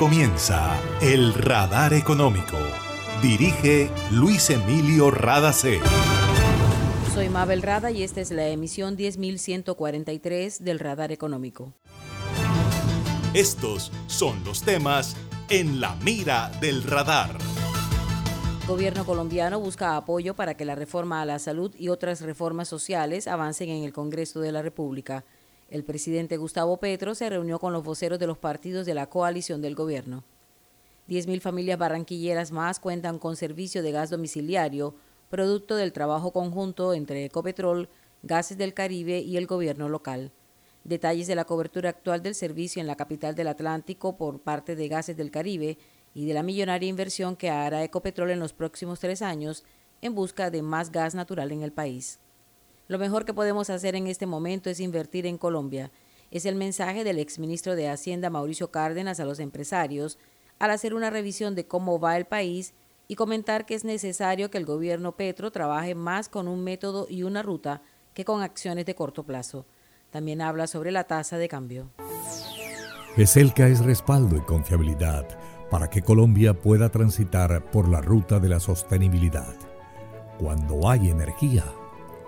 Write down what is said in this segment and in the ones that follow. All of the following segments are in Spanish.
comienza El Radar Económico. Dirige Luis Emilio Radacé. Soy Mabel Rada y esta es la emisión 10143 del Radar Económico. Estos son los temas en la mira del radar. El gobierno colombiano busca apoyo para que la reforma a la salud y otras reformas sociales avancen en el Congreso de la República. El presidente Gustavo Petro se reunió con los voceros de los partidos de la coalición del gobierno. 10.000 familias barranquilleras más cuentan con servicio de gas domiciliario, producto del trabajo conjunto entre Ecopetrol, Gases del Caribe y el gobierno local. Detalles de la cobertura actual del servicio en la capital del Atlántico por parte de Gases del Caribe y de la millonaria inversión que hará Ecopetrol en los próximos tres años en busca de más gas natural en el país. Lo mejor que podemos hacer en este momento es invertir en Colombia. Es el mensaje del exministro de Hacienda Mauricio Cárdenas a los empresarios al hacer una revisión de cómo va el país y comentar que es necesario que el gobierno Petro trabaje más con un método y una ruta que con acciones de corto plazo. También habla sobre la tasa de cambio. ESELCA es respaldo y confiabilidad para que Colombia pueda transitar por la ruta de la sostenibilidad. Cuando hay energía,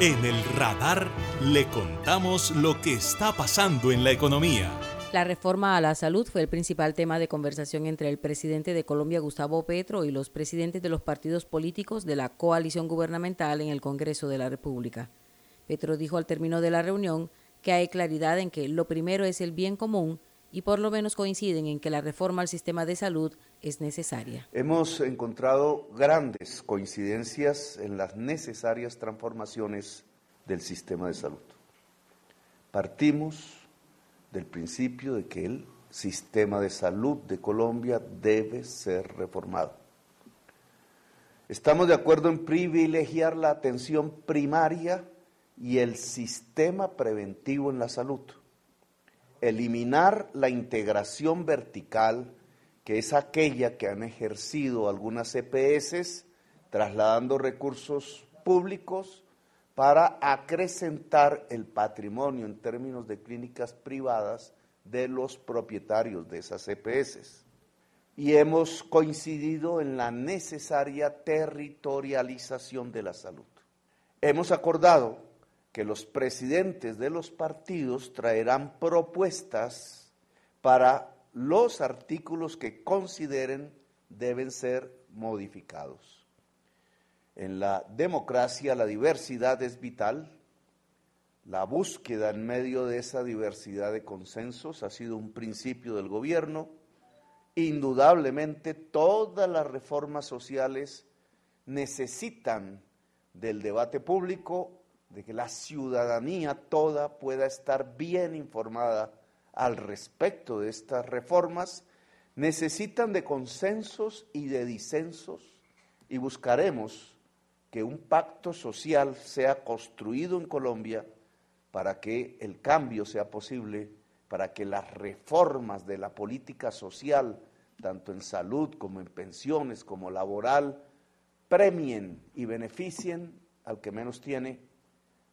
En el radar le contamos lo que está pasando en la economía. La reforma a la salud fue el principal tema de conversación entre el presidente de Colombia, Gustavo Petro, y los presidentes de los partidos políticos de la coalición gubernamental en el Congreso de la República. Petro dijo al término de la reunión que hay claridad en que lo primero es el bien común y por lo menos coinciden en que la reforma al sistema de salud es necesaria. Hemos encontrado grandes coincidencias en las necesarias transformaciones del sistema de salud. Partimos del principio de que el sistema de salud de Colombia debe ser reformado. Estamos de acuerdo en privilegiar la atención primaria y el sistema preventivo en la salud eliminar la integración vertical, que es aquella que han ejercido algunas EPS, trasladando recursos públicos para acrecentar el patrimonio en términos de clínicas privadas de los propietarios de esas EPS. Y hemos coincidido en la necesaria territorialización de la salud. Hemos acordado que los presidentes de los partidos traerán propuestas para los artículos que consideren deben ser modificados. En la democracia la diversidad es vital. La búsqueda en medio de esa diversidad de consensos ha sido un principio del gobierno. Indudablemente todas las reformas sociales necesitan del debate público de que la ciudadanía toda pueda estar bien informada al respecto de estas reformas, necesitan de consensos y de disensos y buscaremos que un pacto social sea construido en Colombia para que el cambio sea posible, para que las reformas de la política social, tanto en salud como en pensiones, como laboral, premien y beneficien al que menos tiene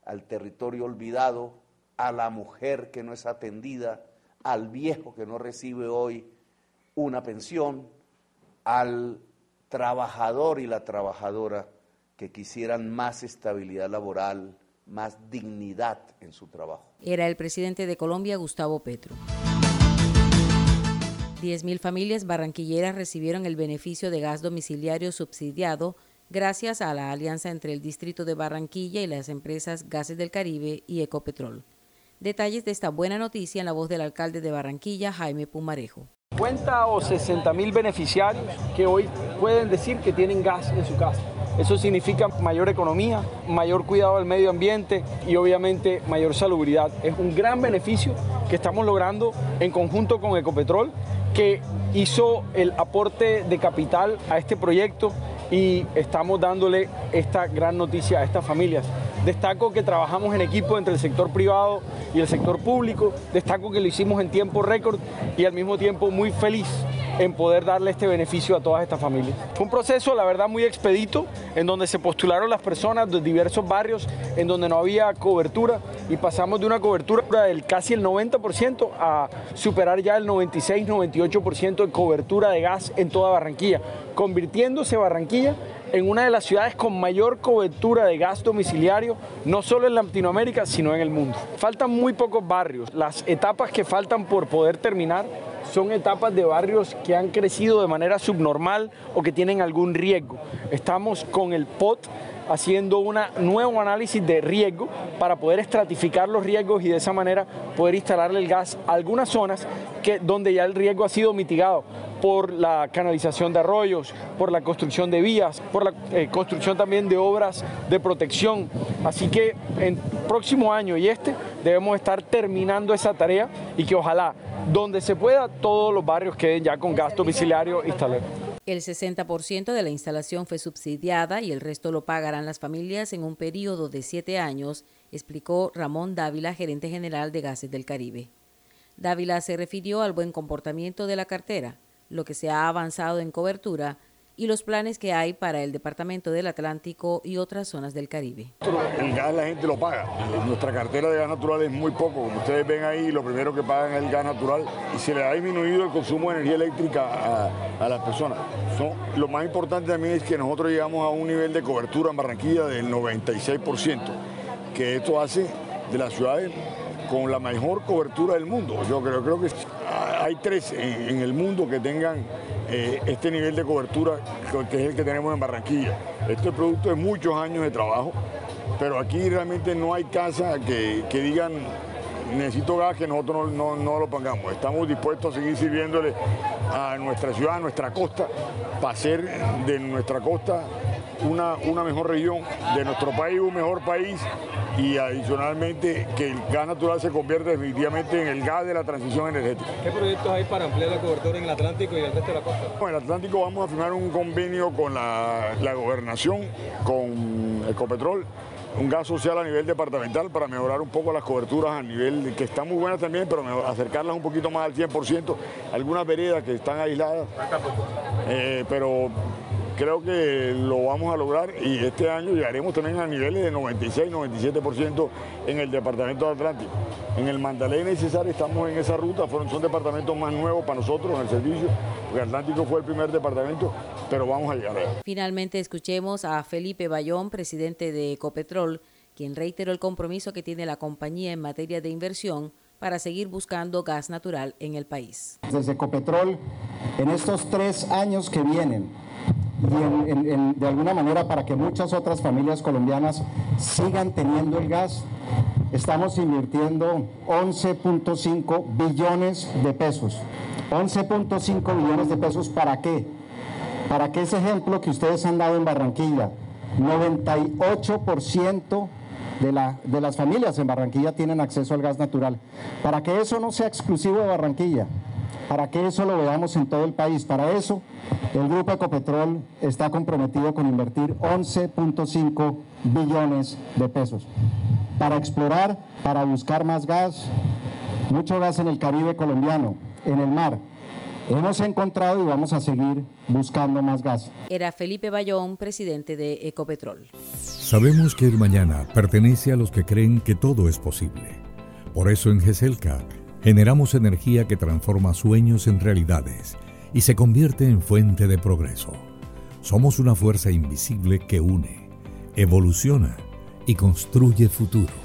al territorio olvidado, a la mujer que no es atendida, al viejo que no recibe hoy una pensión, al trabajador y la trabajadora que quisieran más estabilidad laboral, más dignidad en su trabajo. Era el presidente de Colombia, Gustavo Petro. 10.000 familias barranquilleras recibieron el beneficio de gas domiciliario subsidiado gracias a la alianza entre el Distrito de Barranquilla y las empresas Gases del Caribe y Ecopetrol. Detalles de esta buena noticia en la voz del alcalde de Barranquilla, Jaime Pumarejo. Cuenta o 60 mil beneficiarios que hoy pueden decir que tienen gas en su casa. Eso significa mayor economía, mayor cuidado del medio ambiente y obviamente mayor salubridad. Es un gran beneficio que estamos logrando en conjunto con Ecopetrol, que hizo el aporte de capital a este proyecto y estamos dándole esta gran noticia a estas familias. Destaco que trabajamos en equipo entre el sector privado y el sector público. Destaco que lo hicimos en tiempo récord y al mismo tiempo muy feliz en poder darle este beneficio a todas estas familias. Fue un proceso, la verdad, muy expedito, en donde se postularon las personas de diversos barrios en donde no había cobertura y pasamos de una cobertura del casi el 90% a superar ya el 96-98% de cobertura de gas en toda Barranquilla, convirtiéndose Barranquilla en una de las ciudades con mayor cobertura de gas domiciliario, no solo en Latinoamérica, sino en el mundo. Faltan muy pocos barrios. Las etapas que faltan por poder terminar son etapas de barrios que han crecido de manera subnormal o que tienen algún riesgo. Estamos con el POT haciendo un nuevo análisis de riesgo para poder estratificar los riesgos y de esa manera poder instalarle el gas a algunas zonas que, donde ya el riesgo ha sido mitigado por la canalización de arroyos, por la construcción de vías, por la eh, construcción también de obras de protección. Así que en próximo año y este debemos estar terminando esa tarea y que ojalá donde se pueda todos los barrios queden ya con gas domiciliario instalado. El 60% de la instalación fue subsidiada y el resto lo pagarán las familias en un periodo de siete años, explicó Ramón Dávila, gerente general de Gases del Caribe. Dávila se refirió al buen comportamiento de la cartera, lo que se ha avanzado en cobertura y los planes que hay para el Departamento del Atlántico y otras zonas del Caribe. El gas la gente lo paga. Nuestra cartera de gas natural es muy poco. Como ustedes ven ahí, lo primero que pagan es el gas natural y se le ha disminuido el consumo de energía eléctrica a, las personas. lo más importante también es que nosotros llegamos a un nivel de cobertura en Barranquilla del 96%, que esto hace de las ciudades con la mejor cobertura del mundo. Yo creo, creo que hay tres en el mundo que tengan eh, este nivel de cobertura que es el que tenemos en Barranquilla. Esto es producto de muchos años de trabajo, pero aquí realmente no hay casa que, digan necesito gas que nosotros no, lo pongamos. Estamos dispuestos a seguir sirviéndole a nuestra ciudad, a nuestra costa, para hacer de nuestra costa una, una mejor región, de nuestro país un mejor país y adicionalmente que el gas natural se convierta definitivamente en el gas de la transición energética. ¿Qué proyectos hay para ampliar la cobertura en el Atlántico y el resto de la costa? En el Atlántico vamos a firmar un convenio con la, gobernación, con Ecopetrol, un gas social a nivel departamental para mejorar un poco las coberturas a nivel que están muy buenas también, pero acercarlas un poquito más al 100%. Algunas veredas que están aisladas, eh, pero creo que lo vamos a lograr y este año llegaremos también a niveles de 96, 97% en el departamento de Atlántico. En el Mandalena y Cesar estamos en esa ruta, son departamentos más nuevos para nosotros en el servicio, porque Atlántico fue el primer departamento, pero vamos a llegar allá. Finalmente escuchemos a Felipe Bayón, presidente de Ecopetrol, quien reiteró el compromiso que tiene la compañía en materia de inversión para seguir buscando gas natural en el país. Desde Ecopetrol, en estos tres años que vienen, y de alguna manera para que muchas otras familias colombianas sigan teniendo el gas. Estamos invirtiendo 11.5 billones de pesos. 11.5 billones de pesos para qué? Para que ese ejemplo que ustedes han dado en Barranquilla, 98% de, la, de las familias en Barranquilla tienen acceso al gas natural. Para que eso no sea exclusivo de Barranquilla, para que eso lo veamos en todo el país. Para eso, el Grupo Ecopetrol está comprometido con invertir 11.5 billones de pesos para explorar, para buscar más gas, mucho gas en el Caribe colombiano, en el mar. Hemos encontrado y vamos a seguir buscando más gas. Era Felipe Bayón, presidente de Ecopetrol. Sabemos que el mañana pertenece a los que creen que todo es posible. Por eso en GESELCA generamos energía que transforma sueños en realidades y se convierte en fuente de progreso. Somos una fuerza invisible que une, evoluciona y construye futuro.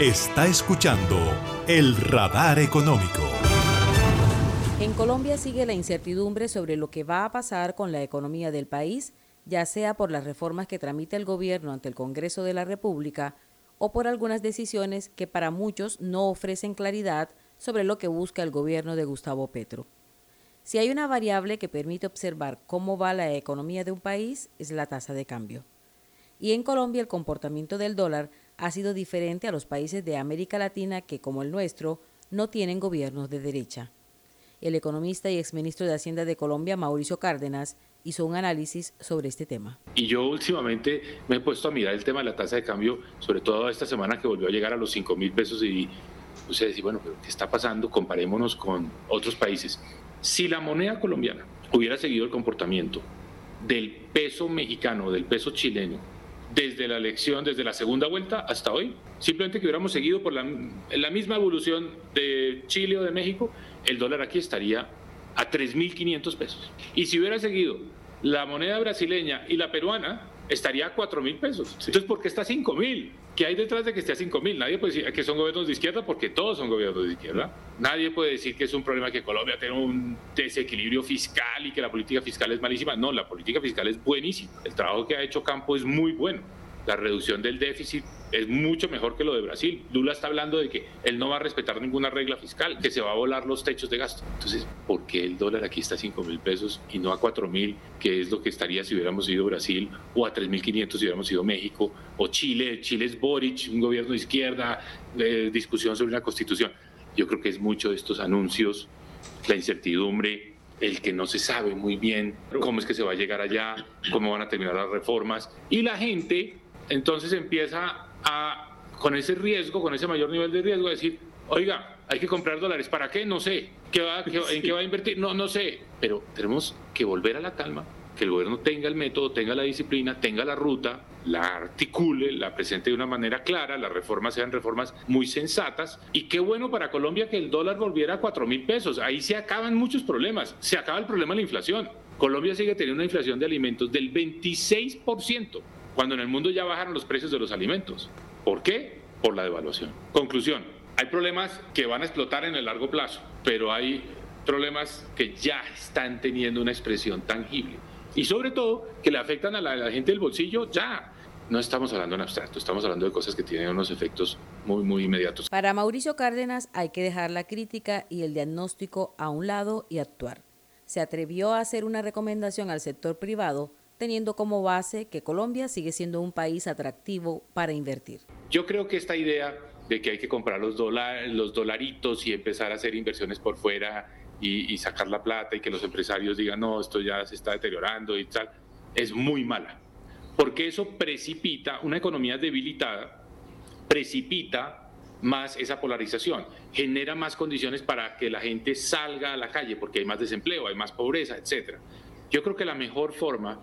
Está escuchando el radar económico. En Colombia sigue la incertidumbre sobre lo que va a pasar con la economía del país, ya sea por las reformas que tramita el gobierno ante el Congreso de la República o por algunas decisiones que para muchos no ofrecen claridad sobre lo que busca el gobierno de Gustavo Petro. Si hay una variable que permite observar cómo va la economía de un país, es la tasa de cambio. Y en Colombia el comportamiento del dólar ha sido diferente a los países de América Latina que, como el nuestro, no tienen gobiernos de derecha. El economista y exministro de Hacienda de Colombia, Mauricio Cárdenas, hizo un análisis sobre este tema. Y yo últimamente me he puesto a mirar el tema de la tasa de cambio, sobre todo esta semana que volvió a llegar a los 5 mil pesos y usted decir, bueno, pero ¿qué está pasando? Comparémonos con otros países. Si la moneda colombiana hubiera seguido el comportamiento del peso mexicano, del peso chileno, desde la elección, desde la segunda vuelta hasta hoy, simplemente que hubiéramos seguido por la, la misma evolución de Chile o de México, el dólar aquí estaría a 3.500 pesos. Y si hubiera seguido la moneda brasileña y la peruana, estaría a 4.000 pesos. Entonces, ¿por qué está a 5.000? ¿Qué hay detrás de que esté a 5.000? Nadie puede decir que son gobiernos de izquierda porque todos son gobiernos de izquierda. Nadie puede decir que es un problema que Colombia tiene un desequilibrio fiscal y que la política fiscal es malísima. No, la política fiscal es buenísima. El trabajo que ha hecho Campo es muy bueno la reducción del déficit es mucho mejor que lo de Brasil. Lula está hablando de que él no va a respetar ninguna regla fiscal, que se va a volar los techos de gasto. Entonces, ¿por qué el dólar aquí está a 5 mil pesos y no a 4 mil, que es lo que estaría si hubiéramos ido Brasil, o a 3 mil 500 si hubiéramos ido México, o Chile? Chile es Boric, un gobierno de izquierda, discusión sobre la constitución. Yo creo que es mucho de estos anuncios, la incertidumbre, el que no se sabe muy bien cómo es que se va a llegar allá, cómo van a terminar las reformas, y la gente entonces empieza a, con ese riesgo, con ese mayor nivel de riesgo, decir, oiga, hay que comprar dólares, ¿para qué? No sé. ¿Qué va, ¿En qué va a invertir? No, no sé. Pero tenemos que volver a la calma, que el gobierno tenga el método, tenga la disciplina, tenga la ruta, la articule, la presente de una manera clara, las reformas sean reformas muy sensatas. Y qué bueno para Colombia que el dólar volviera a 4 mil pesos. Ahí se acaban muchos problemas. Se acaba el problema de la inflación. Colombia sigue teniendo una inflación de alimentos del 26% cuando en el mundo ya bajaron los precios de los alimentos. ¿Por qué? Por la devaluación. Conclusión, hay problemas que van a explotar en el largo plazo, pero hay problemas que ya están teniendo una expresión tangible. Y sobre todo, que le afectan a la, gente del bolsillo ya. No estamos hablando en abstracto, estamos hablando de cosas que tienen unos efectos muy, muy inmediatos. Para Mauricio Cárdenas hay que dejar la crítica y el diagnóstico a un lado y actuar. Se atrevió a hacer una recomendación al sector privado teniendo como base que Colombia sigue siendo un país atractivo para invertir. Yo creo que esta idea de que hay que comprar los, los dolaritos y empezar a hacer inversiones por fuera y, y, sacar la plata y que los empresarios digan, no, esto ya se está deteriorando y tal, es muy mala. Porque eso precipita, una economía debilitada, precipita más esa polarización, genera más condiciones para que la gente salga a la calle porque hay más desempleo, hay más pobreza, etc. Yo creo que la mejor forma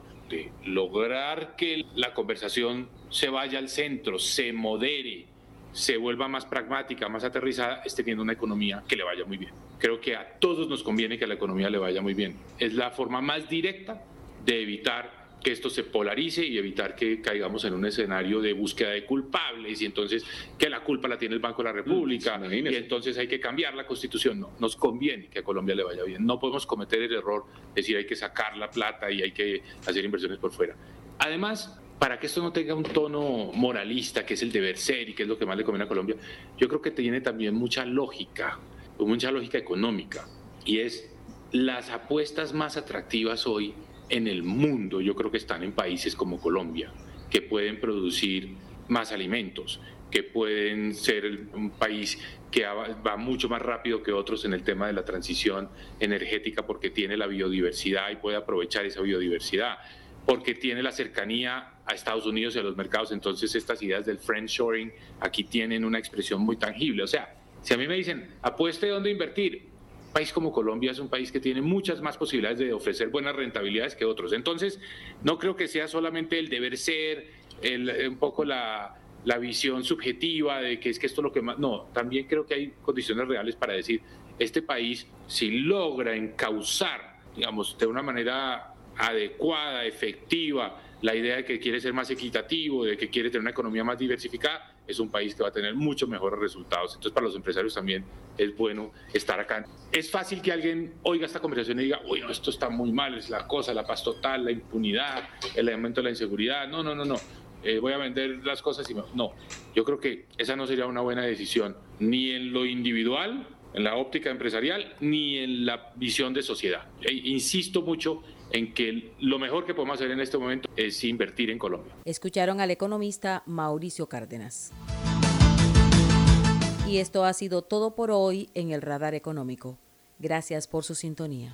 lograr que la conversación se vaya al centro, se modere, se vuelva más pragmática, más aterrizada, es teniendo una economía que le vaya muy bien. Creo que a todos nos conviene que la economía le vaya muy bien. Es la forma más directa de evitar que esto se polarice y evitar que caigamos en un escenario de búsqueda de culpables y entonces que la culpa la tiene el Banco de la República y entonces hay que cambiar la constitución. No, nos conviene que a Colombia le vaya bien. No podemos cometer el error de decir hay que sacar la plata y hay que hacer inversiones por fuera. Además, para que esto no tenga un tono moralista, que es el deber ser y que es lo que más le conviene a Colombia, yo creo que tiene también mucha lógica, mucha lógica económica, y es las apuestas más atractivas hoy en el mundo, yo creo que están en países como Colombia, que pueden producir más alimentos, que pueden ser un país que va mucho más rápido que otros en el tema de la transición energética porque tiene la biodiversidad y puede aprovechar esa biodiversidad, porque tiene la cercanía a Estados Unidos y a los mercados. Entonces estas ideas del friendshoring aquí tienen una expresión muy tangible. O sea, si a mí me dicen, apueste dónde invertir, país como Colombia es un país que tiene muchas más posibilidades de ofrecer buenas rentabilidades que otros. Entonces, no creo que sea solamente el deber ser, el, un poco la, la visión subjetiva de que es que esto es lo que más... No, también creo que hay condiciones reales para decir, este país, si logra encauzar, digamos, de una manera adecuada, efectiva, la idea de que quiere ser más equitativo, de que quiere tener una economía más diversificada, es un país que va a tener muchos mejores resultados. Entonces, para los empresarios también es bueno estar acá. Es fácil que alguien oiga esta conversación y diga, uy, no, esto está muy mal, es la cosa, la paz total, la impunidad, el aumento de la inseguridad. No, no, no, no. Eh, voy a vender las cosas y no. Yo creo que esa no sería una buena decisión, ni en lo individual, en la óptica empresarial, ni en la visión de sociedad. E insisto mucho en que lo mejor que podemos hacer en este momento es invertir en Colombia. Escucharon al economista Mauricio Cárdenas. Y esto ha sido todo por hoy en el Radar Económico. Gracias por su sintonía.